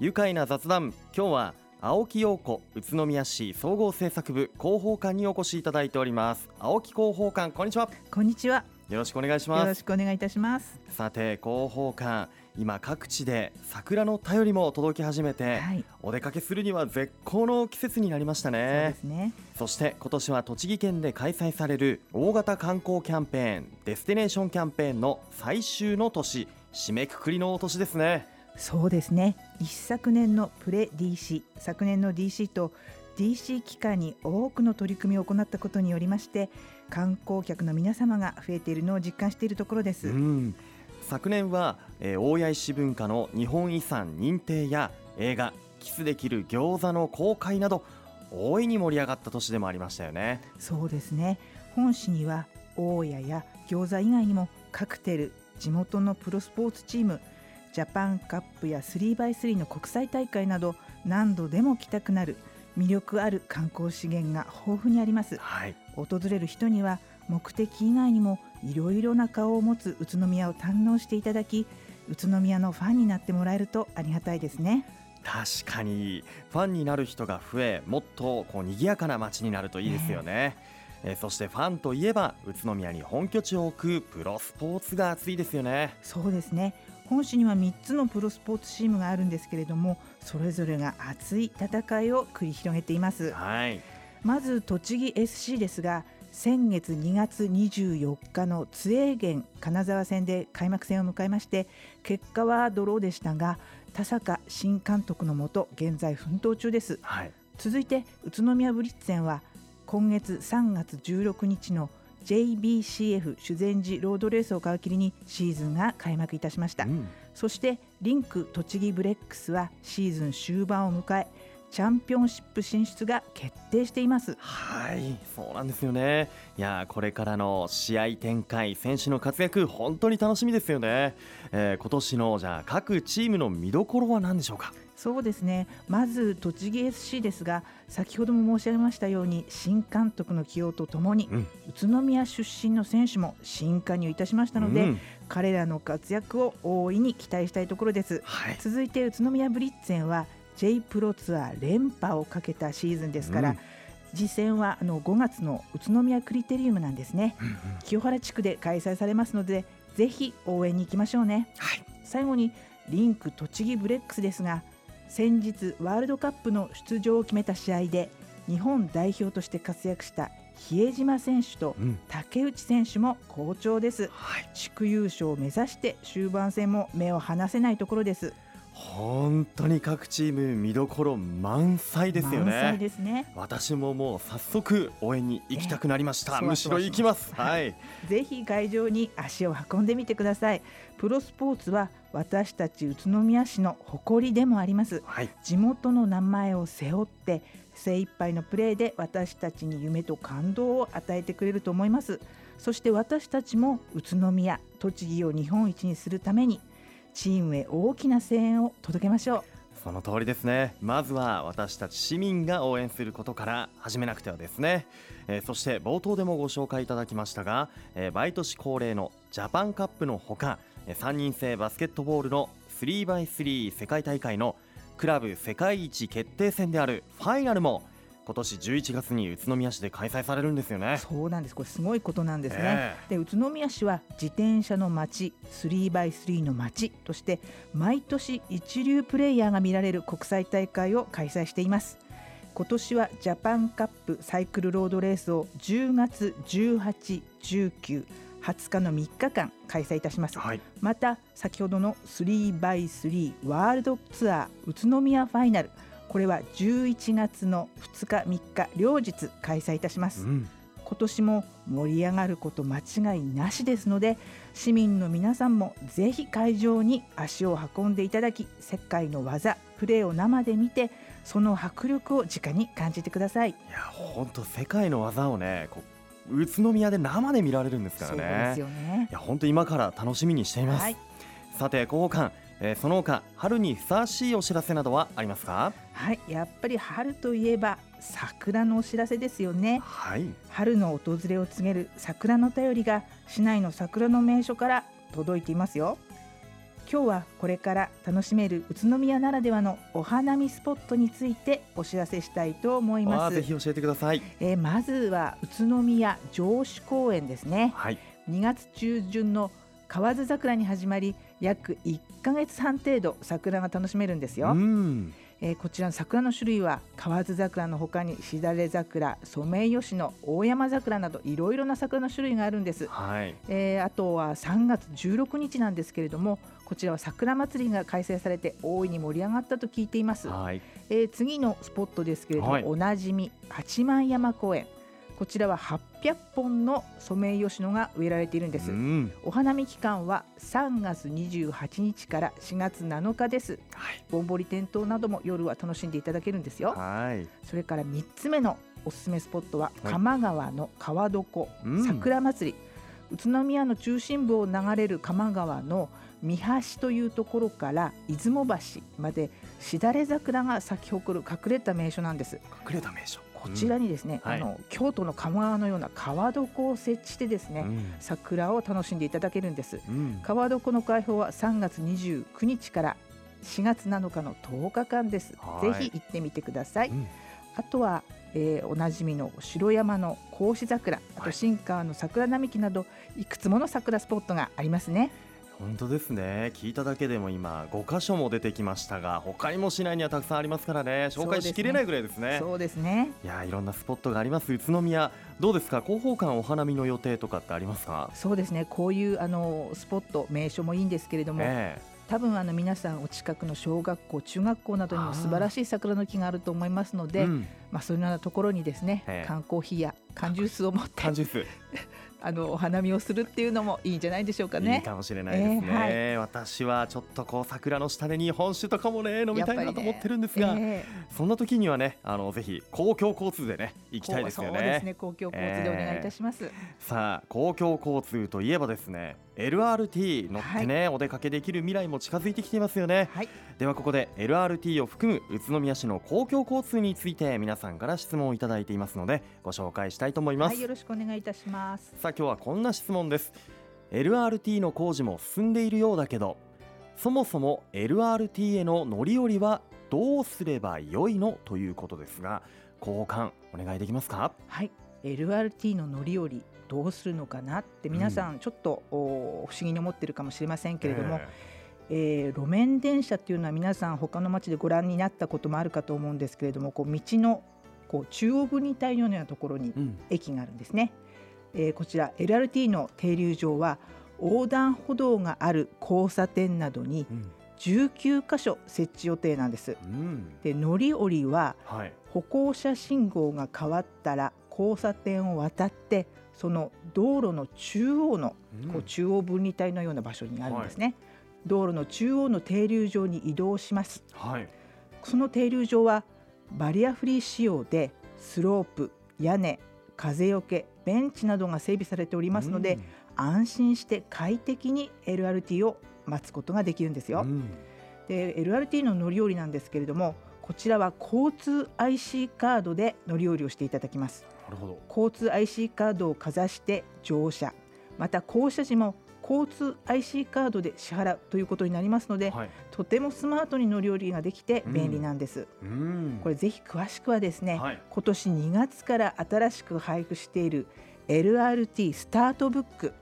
愉快な雑談。今日は青木陽子宇都宮市総合政策部広報官にお越しいただいております。青木広報官こんにちは。こんにちは。よろしくお願いしよろますしくお願いいたします。さて広報官今各地で桜の便りも届き始めて、はい。お出かけするには絶好の季節になりましたそうでねすね。そして今年は栃木県で開催される大型観光キャンペーンデスティネーションキャンペーンの最終の年締めくくりのお年ですねそうですね。一昨年のプレ DC 昨年の DC と DC 期間に多くの取り組みを行ったことによりまして観光客の皆様が増えているのを実感しているところです、うん。昨年は、えー大谷石文化の日本遺産認定や映画キスできる餃子の公開など大いに盛り上がった年でもありましたよね。そうですね。本市には大家や餃子以外にもカクテル地元のプロスポーツチームジャパンカップや 3x3 の国際大会など何度でも来たくなる魅力ある観光資源が豊富にあります。はい。訪れる人には目的以外にもいろいろな顔を持つ宇都宮を堪能していただき宇都宮のファンになってもらえるとありがたいですね。確かにファンになる人が増えもっとこう賑やかな街になるといいですよね。えーそしてファンといえば宇都宮に本拠地を置くプロスポーツが熱いですよね。そうですね本市には3つのプロスポーツチームがあるんですけれどもそれぞれが熱い戦いを繰り広げています。はい。まず栃木 SC ですが先月2月24日の津英源金沢戦で開幕戦を迎えまして結果はドローでしたが田坂新監督のもと現在奮闘中です。はい。続いて宇都宮ブリッツェンは今月3月16日の JBCF 修善寺ロードレースを皮切りにシーズンが開幕いたしました、うん。そしてリンク栃木ブレックスはシーズン終盤を迎えチャンピオンシップ進出が決定しています。はいそうなんですよね。いやーこれからの試合展開選手の活躍本当に楽しみですよね、えー今年のじゃあ各チームの見どころは何でしょうか？そうですね。まず栃木 SC ですが先ほども申し上げましたように新監督の起用とともに、うん。宇都宮出身の選手も新加入いたしましたので、うん。彼らの活躍を大いに期待したいところです。はい。続いて宇都宮ブリッツェンは J プロツアー連覇をかけたシーズンですから、うん。次戦はあの5月の宇都宮クリテリウムなんですね。うんうん。清原地区で開催されますのでぜひ応援に行きましょうね。はい。最後にリンク栃木ブレックスですが先日ワールドカップの出場を決めた試合で日本代表として活躍した比江島選手とうん。竹内選手も好調です。はい。地区優勝を目指して終盤戦も目を離せないところです本当に各チーム見どころ満載ですよ満載ねですね。私ももう早速応援に行きたくなりました、ええむしろ行きます。はい。ぜひ会場に足を運んでみてください。プロスポーツは私たち宇都宮市の誇りでもあります。はい。地元の名前を背負って精一杯のプレーで私たちに夢と感動を与えてくれると思います。そして私たちも宇都宮栃木を日本一にするためにチームへ大きな声援を届けましょう。その通りですね。まずは私たち市民が応援することから始めなくてはですね、えーそして冒頭でもご紹介いただきましたが、えー毎年恒例のジャパンカップのほか3人制バスケットボールの 3x3 世界大会のクラブ世界一決定戦であるファイナルも今年11月に宇都宮市で開催されるんですよね。そうなんです。これすごいことなんですね、えで宇都宮市は自転車の街 3x3 の街として毎年一流プレイヤーが見られる国際大会を開催しています。今年はジャパンカップサイクルロードレースを10月18、19、20日の3日間開催いたします。はい。また先ほどの 3x3 ワールドツアー宇都宮ファイナルこれは11月の2日3日両日開催いたします。うん。今年も盛り上がること間違いなしですので市民の皆さんもぜひ会場に足を運んでいただき世界の技プレーを生で見てその迫力を直に感じてください。いや本当世界の技をね宇都宮で生で見られるんですからね。ね。いや本当今から楽しみにしています、はい。さて広報官、えーその他春にふさわしいお知らせなどはありますか？はいやっぱり春といえば桜のお知らせですよね。はい。春の訪れを告げる桜の便りが市内の桜の名所から届いていますよ。今日はこれから楽しめる宇都宮ならではのお花見スポットについてお知らせしたいと思います。ぜひ教えてください、えー、まずは宇都宮城址公園ですね、はい、2月中旬の河津桜に始まり約1ヶ月半程度桜が楽しめるんですよ、えー、こちらの桜の種類は河津桜のほかにしだれ桜ソメイヨシノ大山桜などいろいろな桜の種類があるんです、はい、えー、あとは3月16日なんですけれどもこちらは桜祭りが開催されて大いに盛り上がったと聞いています、はい、えー、次のスポットですけれども、はい、おなじみ八幡山公園こちらは800本のソメイヨシノが植えられているんです、うん、お花見期間は3月28日から4月7日です、はい、ぼんぼり点灯なども夜は楽しんでいただけるんですよ、はい、それから3つ目のおすすめスポットは鎌川の川床、桜祭り、宇都宮の中心部を流れる鎌川の三橋というところから出雲橋までしだれ桜が咲き誇る隠れた名所なんです。隠れた名所こちらにですね、うん。あの京都の鴨川のような川床を設置してですね、うん、桜を楽しんでいただけるんです、川床の開放は3月29日から4月7日の10日間です、ぜひ行ってみてください、あとはえー、おなじみの城山の格子桜あと新川の桜並木などいくつもの桜スポットがありますね。本当ですね。聞いただけでも今5箇所も出てきましたが他にも市内にはたくさんありますからね。紹介しきれないぐらいですね。そうですね。いやいろんなスポットがあります。宇都宮どうですか？広報館お花見の予定とかってありますか？そうですね。こういうあのスポット名所もいいんですけれども、えー多分あの皆さんお近くの小学校中学校などにも素晴らしい桜の木があると思いますので、うん、まあそういうようなところにですね、缶コーヒーや缶ジュースを持って缶ジュース あのお花見をするっていうのもいいんじゃないでしょうかね。いいかもしれないですね。えーはい、私はちょっとこう桜の下で日本酒とかもね飲みたいなと思ってるんですが、ねえー、そんな時にはねあのぜひ公共交通でね行きたいですよね。そうですね公共交通でお願いいたします。えー、さあ公共交通といえばですね LRT 乗ってね、はい、お出かけできる未来も近づいてきていますよね、はい、ではここで LRT を含む宇都宮市の公共交通について皆さんから質問をいただいていますのでご紹介したいと思います、はい、よろしくお願いいたします。さあ今日はこんな質問です。LRT の工事も進んでいるようだけどそもそも LRT への乗り降りはどうすればよいのということですが交換お願いできますか？はい。LRT の乗り降りどうするのかなって皆さんちょっと、不思議に思ってるかもしれませんけれども、えー、路面電車っていうのは皆さん他の町でご覧になったこともあるかと思うんですけれどもこう道のこう中央分離帯のようなところに駅があるんですね、うん、えー、こちら LRT の停留場は横断歩道がある交差点などに19箇所設置予定なんです、うん、で乗り降りは歩行者信号が変わったら交差点を渡ってその道路の中央の、こう中央分離帯のような場所にあるんですね、はい、道路の中央の停留場に移動します、はい、その停留場はバリアフリー仕様でスロープ屋根風よけベンチなどが整備されておりますので、安心して快適に LRT を待つことができるんですよ、で LRT の乗り降りなんですけれどもこちらは交通 IC カードで乗り降りをしていただきます。なるほど。交通 IC カードをかざして乗車。また降車時も交通 IC カードで支払うということになりますので、はい、とてもスマートに乗り降りができて便利なんです、うん、これぜひ詳しくはですね、はい、今年2月から新しく配布している LRT スタートブック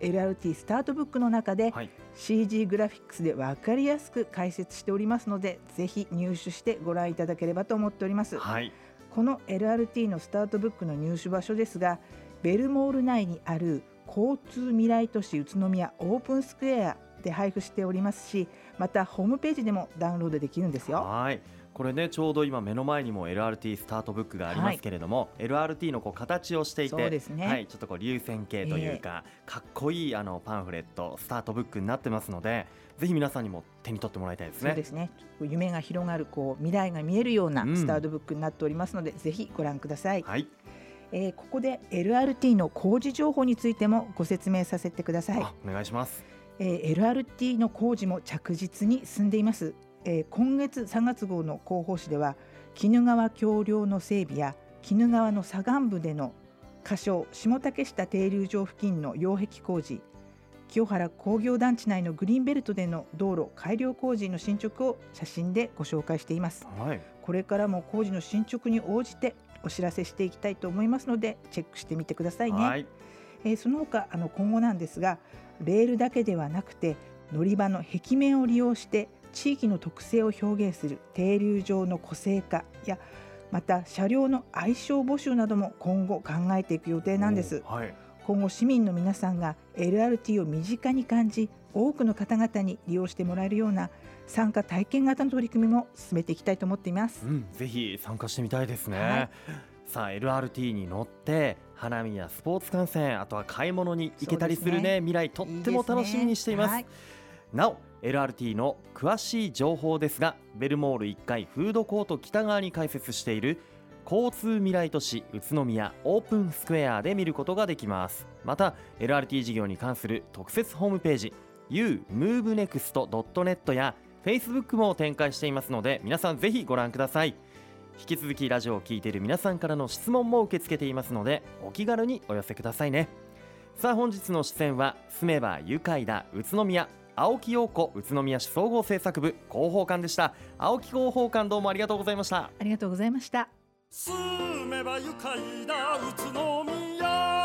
LRT スタートブックの中で、はい、CG グラフィックスで分かりやすく解説しておりますのでぜひ入手してご覧いただければと思っております、はい、この LRT のスタートブックの入手場所ですがベルモール内にある交通未来都市宇都宮オープンスクエアで配布しておりますしまたホームページでもダウンロードできるんですよ。はいこれねちょうど今目の前にも LRT スタートブックがありますけれども、はい、LRT のこう形をしていて、ね、はい、ちょっとこう流線形というか、えー、かっこいいあのパンフレットスタートブックになってますのでぜひ皆さんにも手に取ってもらいたいですね。そうですね夢が広がるこう未来が見えるようなスタートブックになっておりますので、うん、ぜひご覧ください。はいえー、ここで LRT の工事情報についてもご説明させてください。お願いします。えー、LRT の工事も着実に進んでいます。えー、今月3月号の広報誌では鬼怒川橋梁の整備や鬼怒川の左岸部での仮称下竹下停留場付近の擁壁工事清原工業団地内のグリーンベルトでの道路改良工事の進捗を写真でご紹介しています。はい。これからも工事の進捗に応じてお知らせしていきたいと思いますのでチェックしてみてくださいね、はい。えーその他あの今後なんですがレールだけではなくて乗り場の壁面を利用して地域の特性を表現する停留場の個性化やまた車両の愛称募集なども今後考えていく予定なんです。おはい。今後市民の皆さんが LRT を身近に感じ多くの方々に利用してもらえるような参加体験型の取り組みも進めていきたいと思っています。うん、ぜひ参加してみたいですね、はい。さあ LRT に乗って花見やスポーツ観戦あとは買い物に行けたりするねね。未来とっても楽しみにしています。はいなお LRT の詳しい情報ですがベルモール1階フードコート北側に開設している交通未来都市宇都宮オープンスクエアで見ることができます。また LRT 事業に関する特設ホームページ umovenext.net や Facebook も展開していますので皆さんぜひご覧ください。引き続きラジオを聞いている皆さんからの質問も受け付けていますのでお気軽にお寄せくださいね。さあ本日の出演は住めば愉快だ宇都宮青木陽子宇都宮市総合政策部広報官でした。青木広報官どうもありがとうございました。ありがとうございました住めば愉快な宇都宮。